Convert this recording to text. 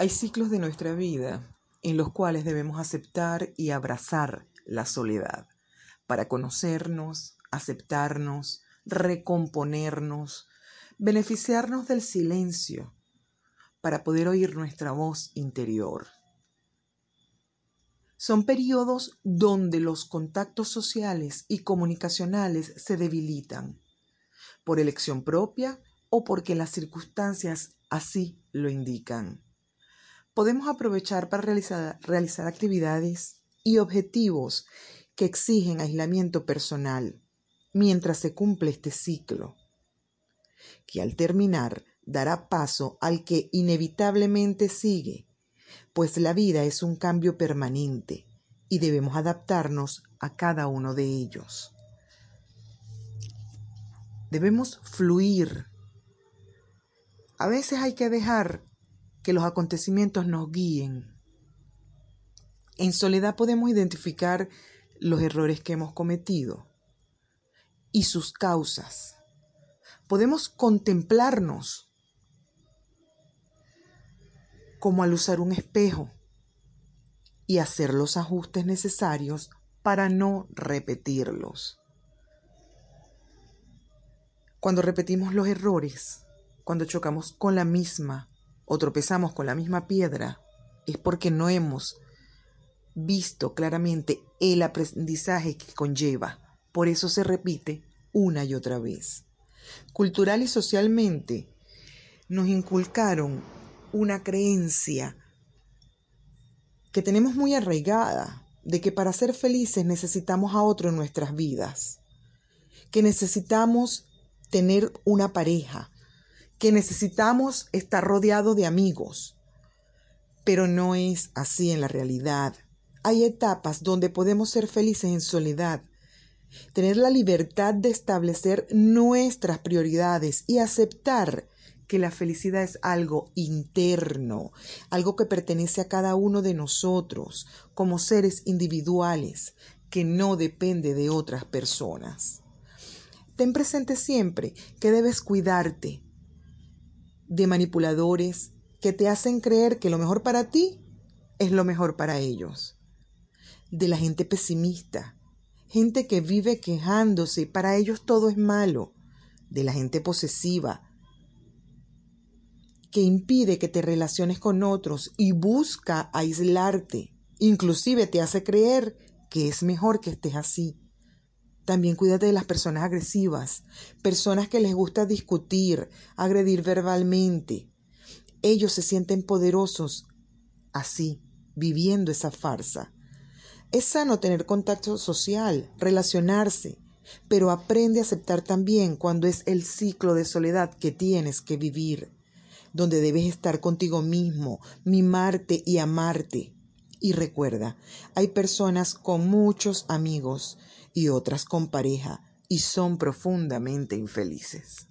Hay ciclos de nuestra vida en los cuales debemos aceptar y abrazar la soledad para conocernos, aceptarnos, recomponernos, beneficiarnos del silencio para poder oír nuestra voz interior. Son periodos donde los contactos sociales y comunicacionales se debilitan, por elección propia o porque las circunstancias así lo indican podemos aprovechar para realizar, actividades y objetivos que exigen aislamiento personal mientras se cumple este ciclo, que al terminar dará paso al que inevitablemente sigue, pues la vida es un cambio permanente y debemos adaptarnos a cada uno de ellos. Debemos fluir. A veces hay que dejar que los acontecimientos nos guíen. En soledad podemos identificar los errores que hemos cometido y sus causas. Podemos contemplarnos como al usar un espejo y hacer los ajustes necesarios para no repetirlos. Cuando repetimos los errores, cuando chocamos con la misma o tropezamos con la misma piedra, es porque no hemos visto claramente el aprendizaje que conlleva. Por eso se repite una y otra vez. Cultural y socialmente nos inculcaron una creencia que tenemos muy arraigada de que para ser felices necesitamos a otro en nuestras vidas, que necesitamos tener una pareja, que necesitamos estar rodeado de amigos. Pero no es así en la realidad. Hay etapas donde podemos ser felices en soledad, tener la libertad de establecer nuestras prioridades y aceptar que la felicidad es algo interno, algo que pertenece a cada uno de nosotros como seres individuales, que no depende de otras personas. Ten presente siempre que debes cuidarte, de manipuladores que te hacen creer que lo mejor para ti es lo mejor para ellos. De la gente pesimista, gente que vive quejándose, para ellos todo es malo. De la gente posesiva, que impide que te relaciones con otros y busca aislarte. Inclusive te hace creer que es mejor que estés así. También cuídate de las personas agresivas, personas que les gusta discutir, agredir verbalmente. Ellos se sienten poderosos así, viviendo esa farsa. Es sano tener contacto social, relacionarse, pero aprende a aceptar también cuando es el ciclo de soledad que tienes que vivir, donde debes estar contigo mismo, mimarte y amarte. Y recuerda, hay personas con muchos amigos y otras con pareja y son profundamente infelices.